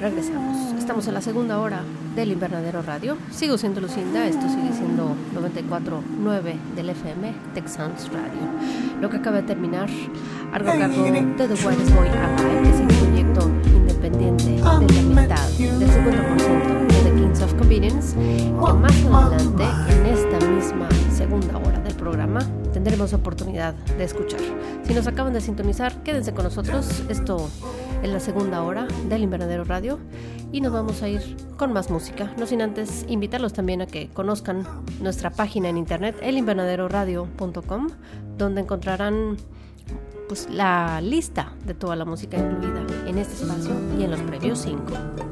regresamos. Estamos en la segunda hora del Invernadero Radio. Sigo siendo Lucinda, esto sigue siendo 94.9 del FM, Texans Radio. Lo que acaba de terminar, algo a cargo de The Whitest Boy Empire, que es un proyecto independiente de la mitad, del 50% de The Kings of Convenience. Que más adelante, en esta misma segunda hora del programa, tendremos oportunidad de escuchar. Si nos acaban de sintonizar, quédense con nosotros. Esto en la segunda hora del Invernadero Radio y nos vamos a ir con más música. No sin antes invitarlos también a que conozcan nuestra página en internet, elinvernaderoradio.com, donde encontrarán pues, la lista de toda la música incluida en este espacio y en los previos 5.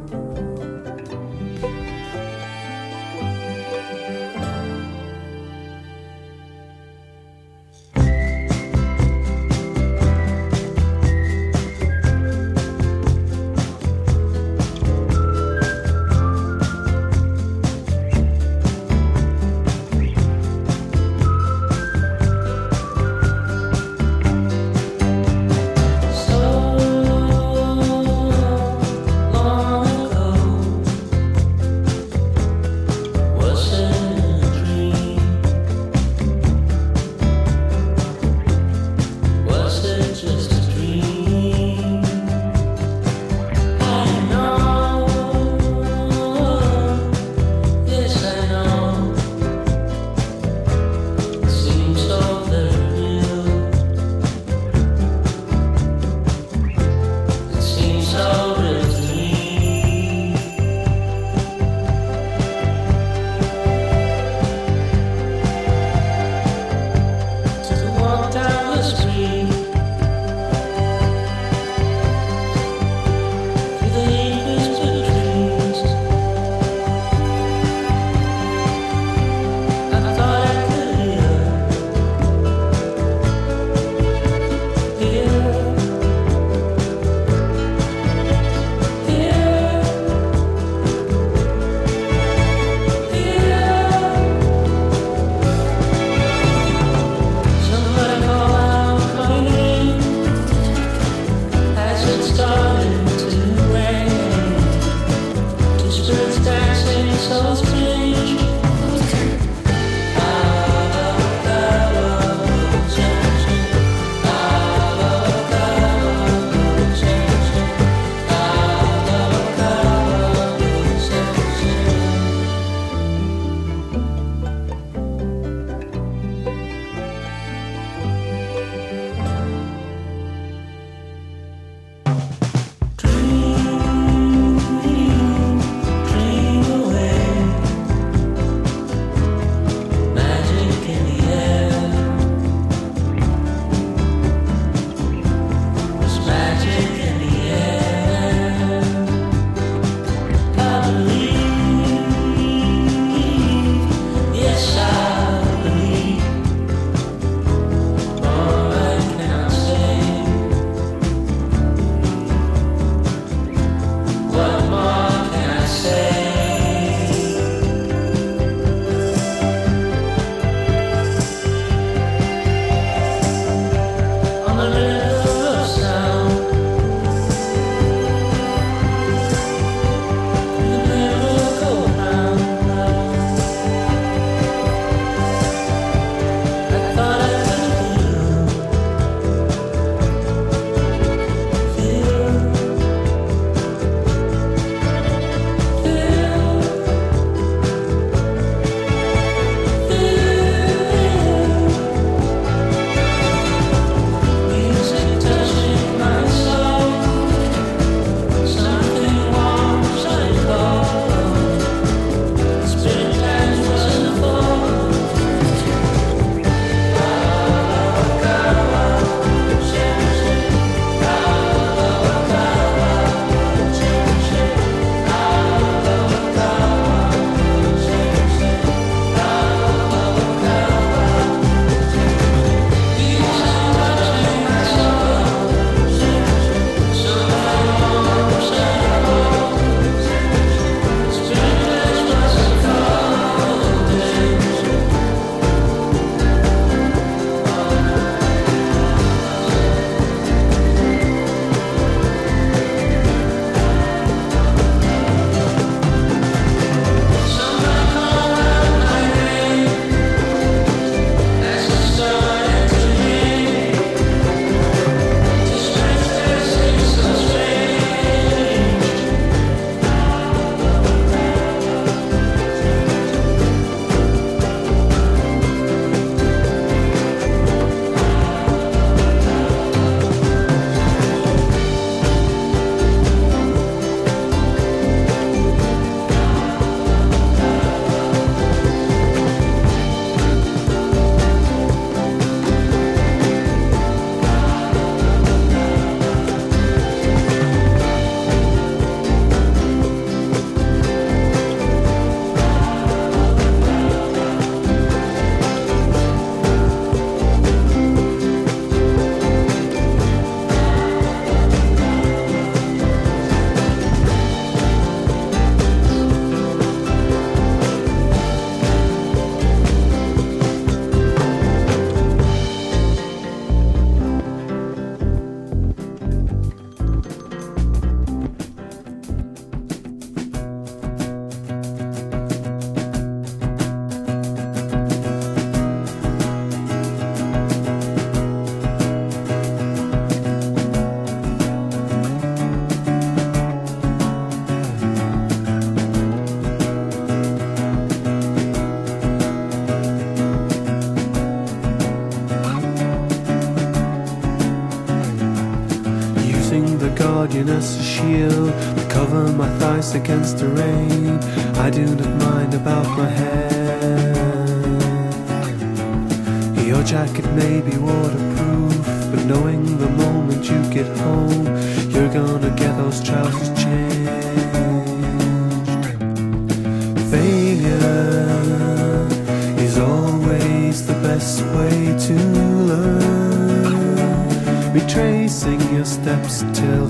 Guardian as a shield to cover my thighs against the rain. I do not mind about my hair. Your jacket may be waterproof, but knowing the moment you get home, you're gonna get those trousers changed. Failure is always the best way to learn. Retracing your steps till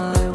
I.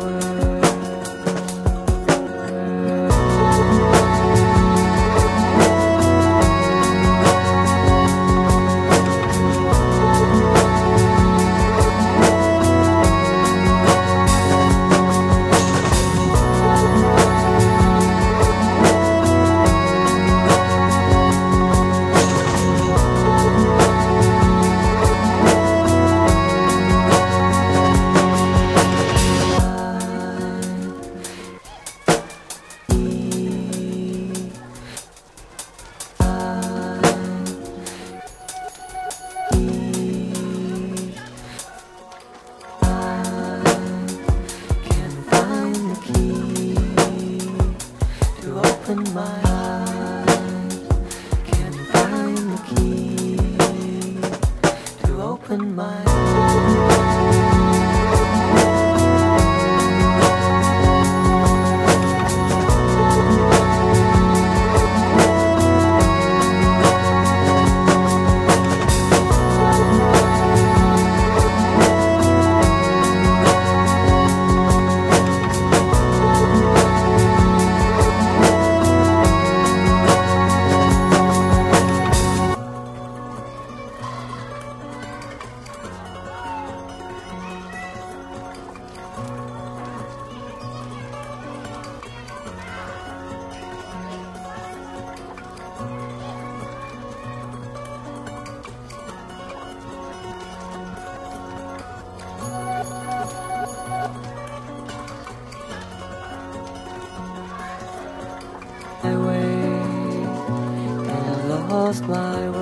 lost my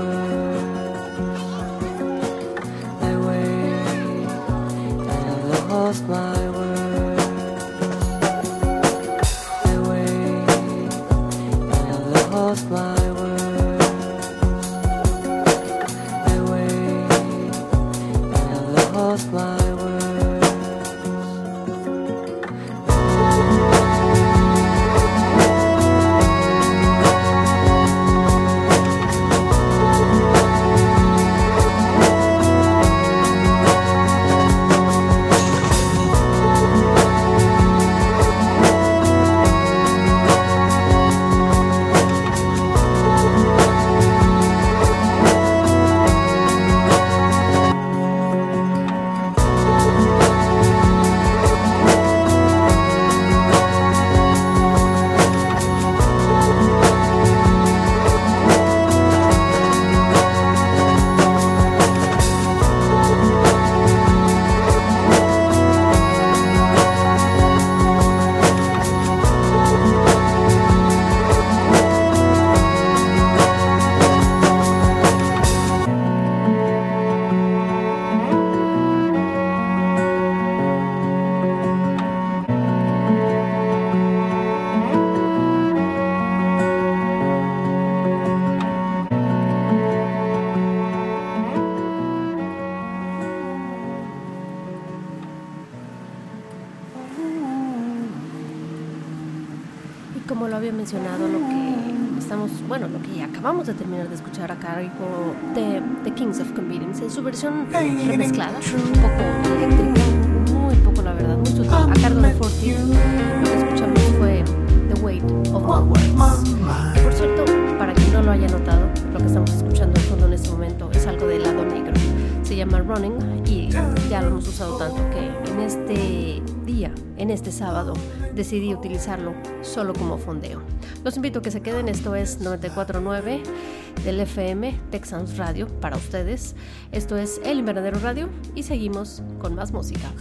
mencionado lo que estamos, bueno, lo que acabamos de terminar de escuchar a cargo de The Kings of Convenience en su versión remezclada, un poco eléctrica, muy poco la verdad, muy sutil, a cargo de Forty. Lo que escuchamos fue The Weight of My Words. Por cierto, para quien no lo haya notado, lo que estamos escuchando en fondo en este momento es algo del lado negro. Se llama Running y ya lo hemos usado tanto que en este día, en este sábado, decidí utilizarlo solo como fondeo. Los invito a que se queden, esto es 949 del FM Texans Radio para ustedes. Esto es El Invernadero Radio y seguimos con más música.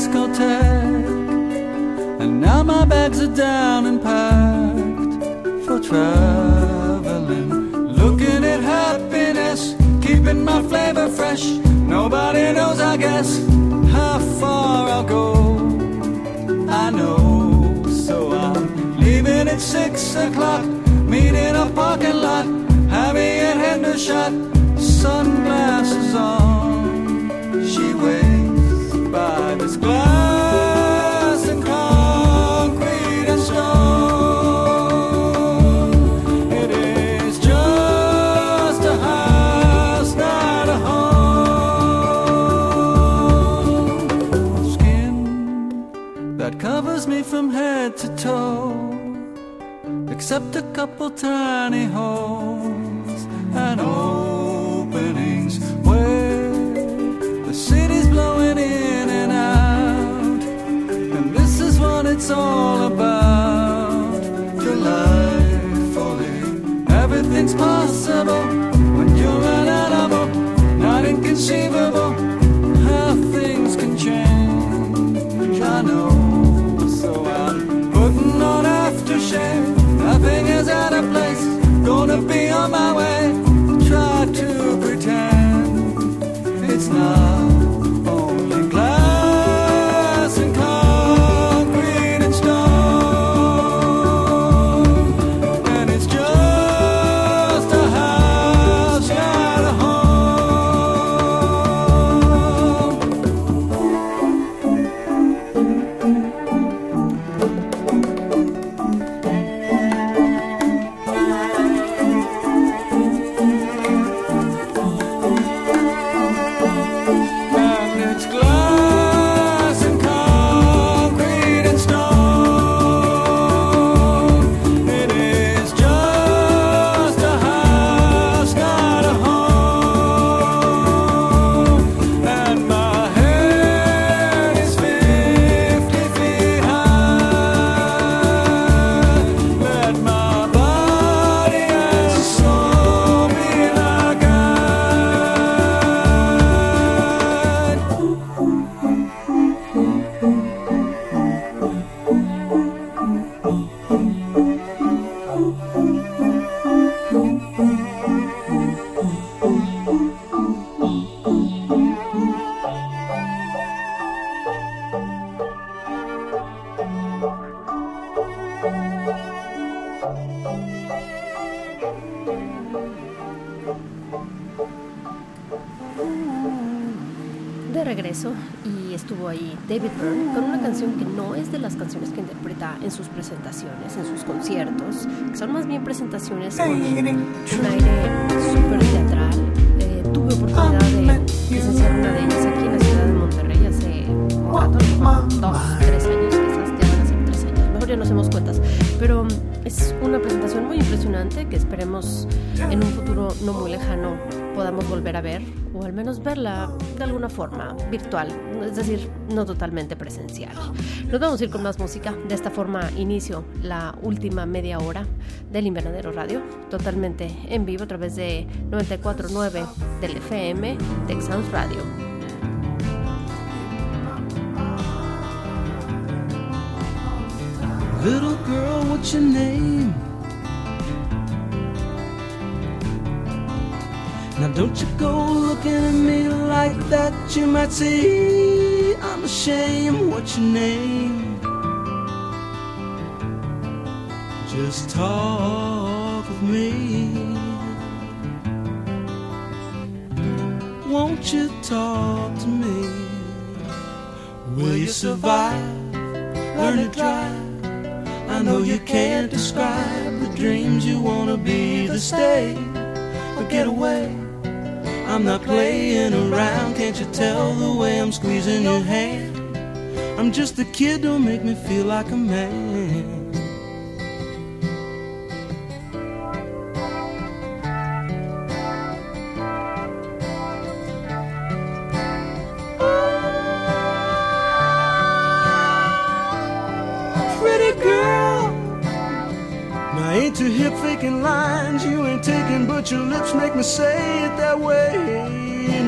Discotheque. And now my bags are down and packed for traveling. Looking at happiness, keeping my flavor fresh. Nobody knows, I guess, how far I'll go. I know, so I'm leaving at six o'clock. Meet in a parking lot, having and hand to shot, sunglasses on. She waits by toe except a couple tiny holes and openings where the city's blowing in and out. And this is what it's all about. Delightfully, everything's possible Gonna be on my way. En sus presentaciones, en sus conciertos, que son más bien presentaciones con verla de alguna forma virtual, es decir, no totalmente presencial. Nos vamos a ir con más música. De esta forma inicio la última media hora del Invernadero Radio, totalmente en vivo a través de 94.9 del FM Texans Radio. Little girl, what's your name? Now don't you go looking at me like that. You might say I'm ashamed. What's your name? Just talk with me. Won't you talk to me? Will you survive? Learn to drive. I know you can't describe the dreams you wanna be the stay or get away. I'm not playing around, can't you tell the way I'm squeezing your hand? I'm just a kid, don't make me feel like a man. Your lips make me say it that way.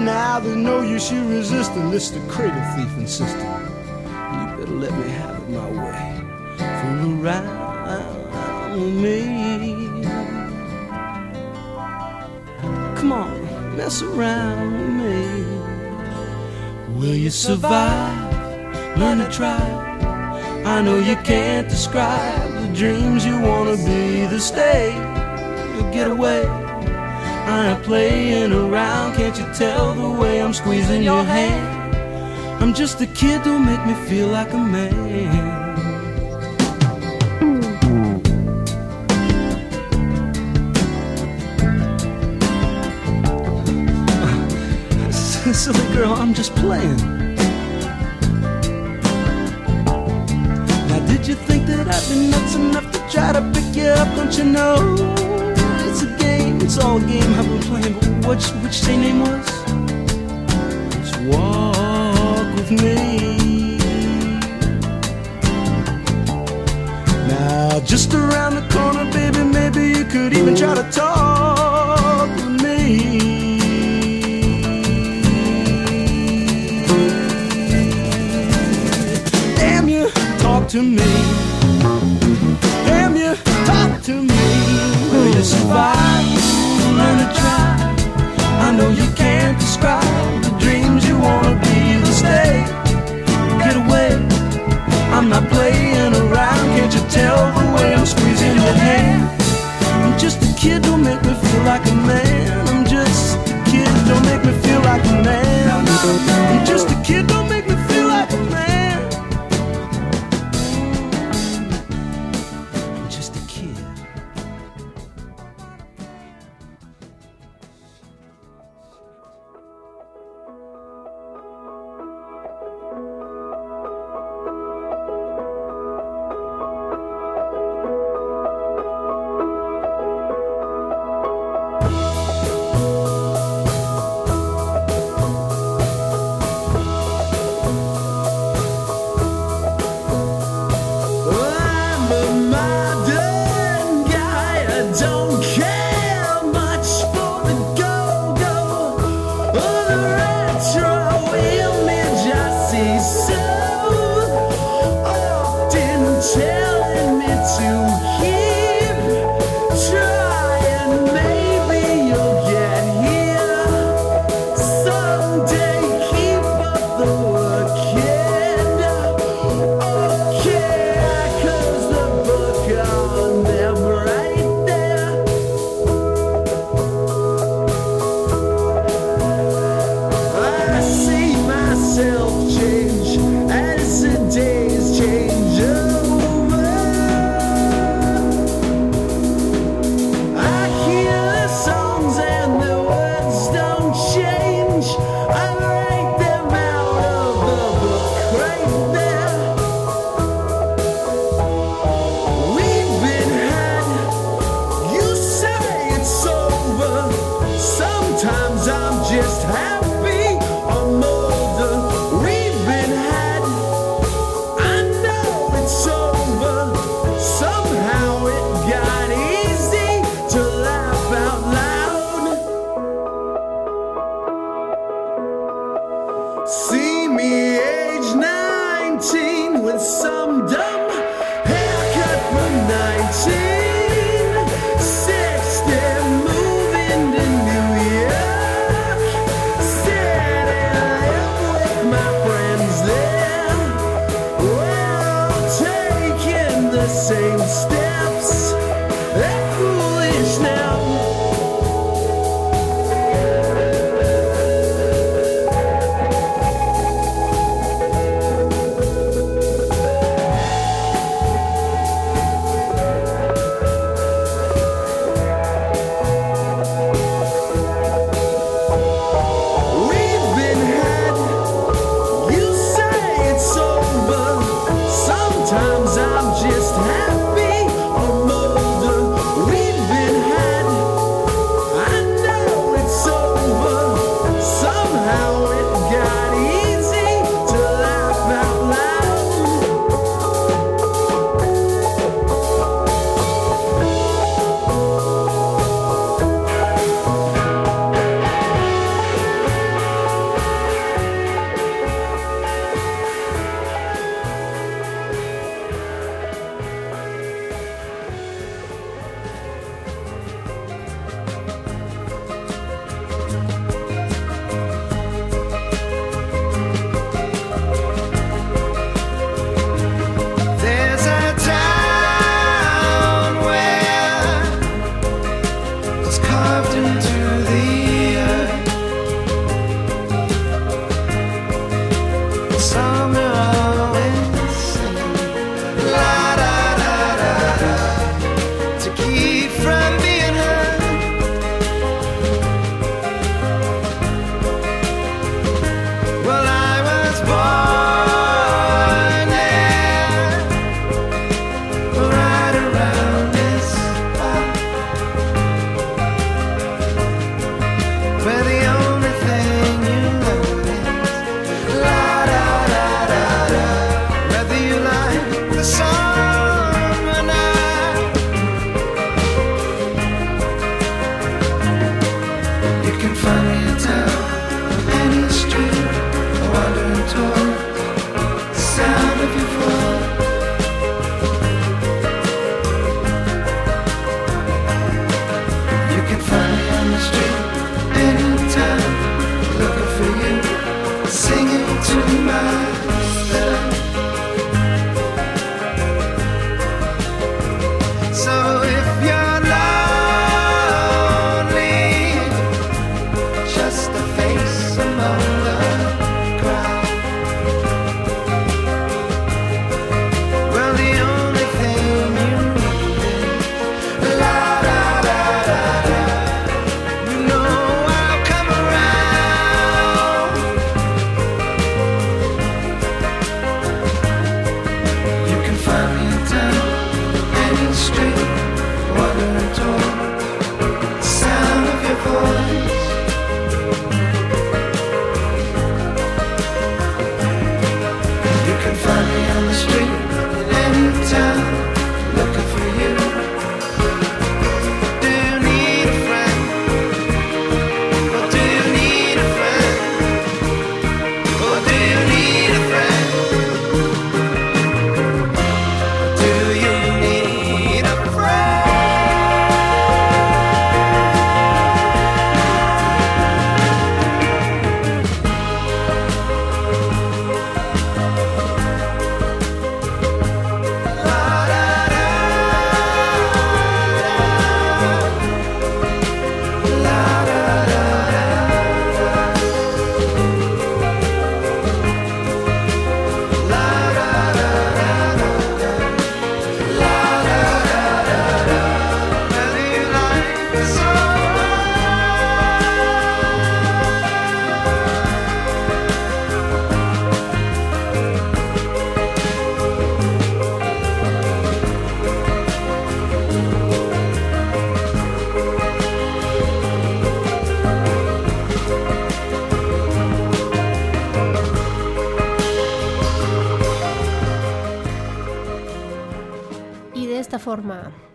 Now they know you should resist, and this the cradle thief insisting. You better let me have it my way. Fool around me. Come on, mess around with me. Will you survive? Learn to try. I know you can't describe the dreams you wanna be. The stay, you'll get away. I am playing around, can't you tell the way I'm squeezing your hand? I'm just a kid, don't make me feel like a man. Silly girl, I'm just playing. Now, did you think that I'd be nuts enough to try to pick you up? Don't you know? It's a game, it's all a game I've been playing. But which say name was? Just walk with me. Now, just around the corner, baby, maybe you could even try to talk with me. Damn you, talk to me. Damn you, talk to me. Will you survive? Not playing around. Can't you tell the way I'm squeezing your hand? I'm just a kid, don't make me feel like a man. I'm just a kid, don't make me feel like a man. I'm just a kid, See me age 19 with some dumb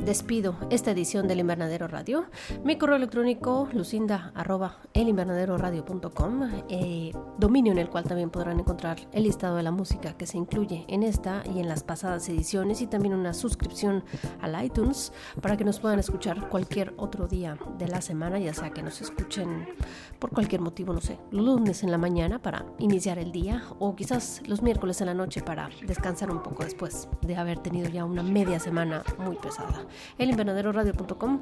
despido esta edición del Invernadero Radio. Mi correo electrónico lucinda arroba elinvernaderoradio.com, eh, dominio en el cual también podrán encontrar el listado de la música que se incluye en esta y en las pasadas ediciones y también una suscripción al iTunes para que nos puedan escuchar cualquier otro día de la semana, ya sea que nos escuchen por cualquier motivo, no sé, lunes en la mañana para iniciar el día o quizás los miércoles en la noche para descansar un poco después de haber tenido ya una media semana muy pesada. El invernaderoradio.com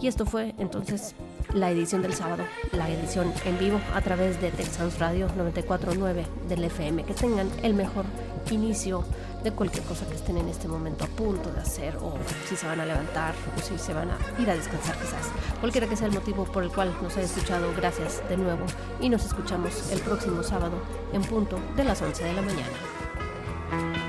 y esto fue entonces la edición del sábado, la edición en vivo a través de Texas Radio 949 del FM. Que tengan el mejor inicio de cualquier cosa que estén en este momento a punto de hacer o si se van a levantar o si se van a ir a descansar quizás. Cualquiera que sea el motivo por el cual nos haya escuchado, gracias de nuevo y nos escuchamos el próximo sábado en punto de las 11 de la mañana.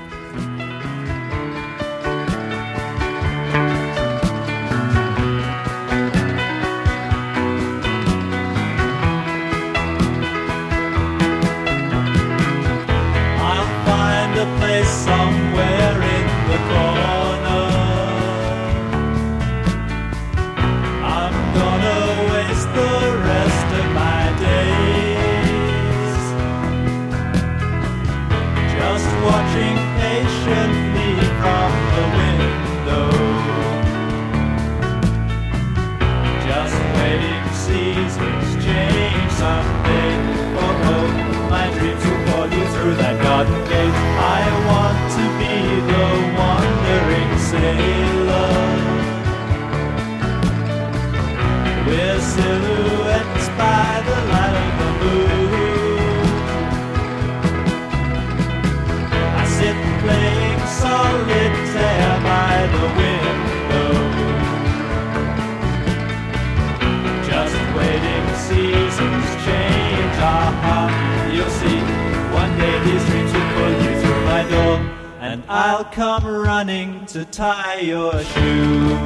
I'll come running to tie your shoe.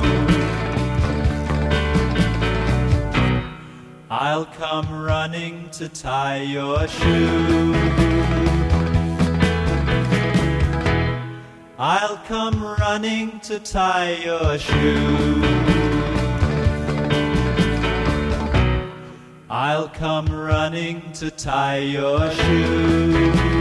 I'll come running to tie your shoe. I'll come running to tie your shoe. I'll come running to tie your shoe.